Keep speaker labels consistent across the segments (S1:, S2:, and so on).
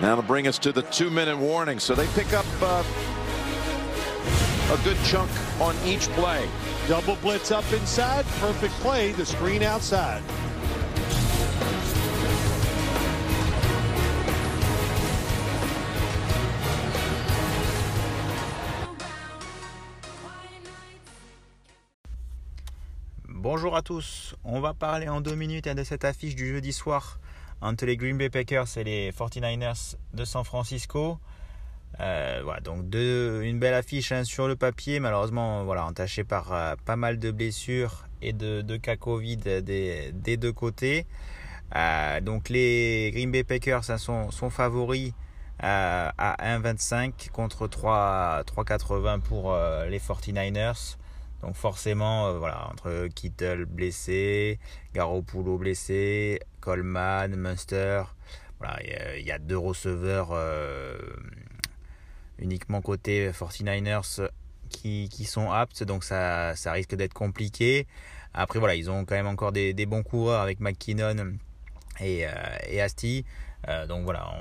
S1: Now to bring us to the two-minute warning. So they pick up uh, a good chunk on each play.
S2: Double blitz up inside. Perfect play. The screen outside.
S3: Bonjour à tous, on va parler en deux minutes de cette affiche du jeudi soir entre les Green Bay Packers et les 49ers de San Francisco. Euh, voilà, donc une belle affiche hein, sur le papier, malheureusement voilà, entachée par euh, pas mal de blessures et de, cas Covid des, deux côtés. Euh, donc les Green Bay Packers hein, sont, favoris à 1,25 contre 3,80 pour les 49ers. Donc forcément, euh, voilà, entre Kittle blessé, Garoppolo blessé, Coleman, Munster, voilà, il y, a deux receveurs euh, uniquement côté 49ers qui, sont aptes, donc ça, risque d'être compliqué. Après voilà, ils ont quand même encore des, bons coureurs avec McKinnon et, euh, et Asti. donc voilà,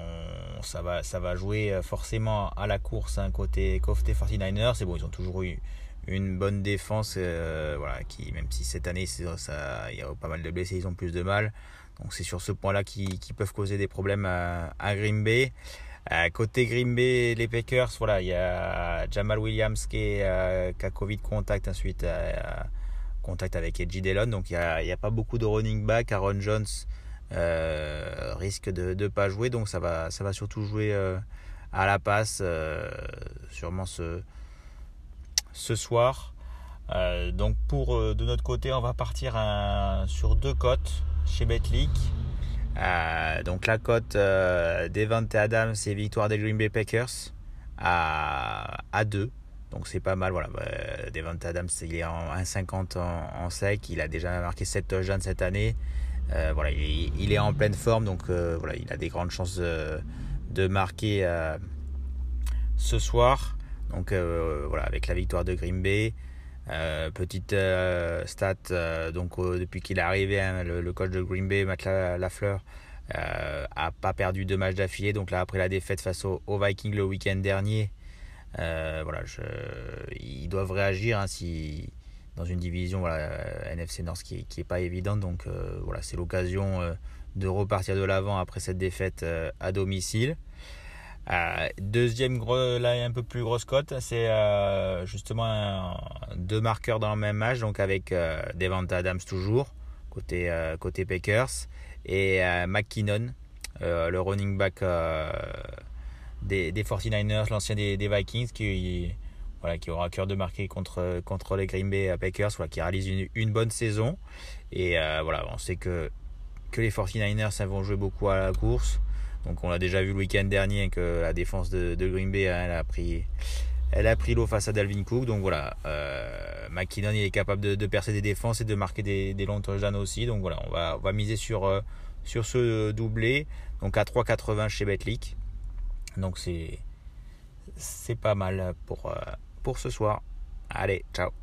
S3: ça, va, jouer forcément à la course hein, côté, côté 49ers. C'est bon, ils ont toujours eu une bonne défense, euh, voilà, qui, même si cette année il y a pas mal de blessés, ils ont plus de mal. Donc c'est sur ce point-là qui, peuvent causer des problèmes à, Green Bay. côté Green Bay, les Packers, voilà, il y a Jamal Williams qui, est, euh, a Covid contact ensuite euh, contact avec Edgy Delon. Donc il n'y a, a, pas beaucoup de running back. Aaron Jones risque de ne pas jouer. Donc ça va, ça va surtout jouer à la passe. sûrement ce ce soir. Euh, donc pour euh, de notre côté, on va partir sur deux cotes chez Betlic. Euh, donc la cote d'Evante Adams et victoire des Green Bay Packers à, à 2. Donc c'est pas mal. Voilà. Devante Adams, il est en 1,50 en, sec. Il a déjà marqué 7 touchdowns cette année. voilà, il est, en pleine forme. Donc voilà, il a des grandes chances de marquer ce soir. Donc euh, voilà, avec la victoire de Green Bay. Euh, petite euh, stat, donc depuis qu'il est arrivé, hein, le, coach de Green Bay, Matt Lafleur, a pas perdu deux matchs d'affilée. Donc là, après la défaite face aux au Vikings le week-end dernier, voilà, ils doivent réagir hein, si, dans une division voilà, NFC North qui, qui est pas évidente. Donc voilà, c'est l'occasion de repartir de l'avant après cette défaite à domicile. Euh, deuxième gros, là, un peu plus grosse cote, c'est euh, justement deux marqueurs dans le même match, donc avec euh, Devante Adams toujours, côté, côté Packers, et McKinnon, le running back des, des 49ers, l'ancien des, Vikings, qui, voilà, qui aura à cœur de marquer contre, contre les Green Bay Packers, voilà, qui réalise une, une bonne saison. Et voilà, on sait que, que les 49ers vont jouer beaucoup à la course. Donc on l'a déjà vu le week-end dernier que la défense de, Green Bay, hein, elle a pris, elle a pris l'eau face à Dalvin Cook. Donc voilà, euh, McKinnon est capable de, percer des défenses et de marquer des, des longs touchdowns aussi. Donc voilà, on va, miser sur, euh, sur ce doublé. Donc à 3,80 chez Betlic. Donc c'est, pas mal euh, pour ce soir. Allez, ciao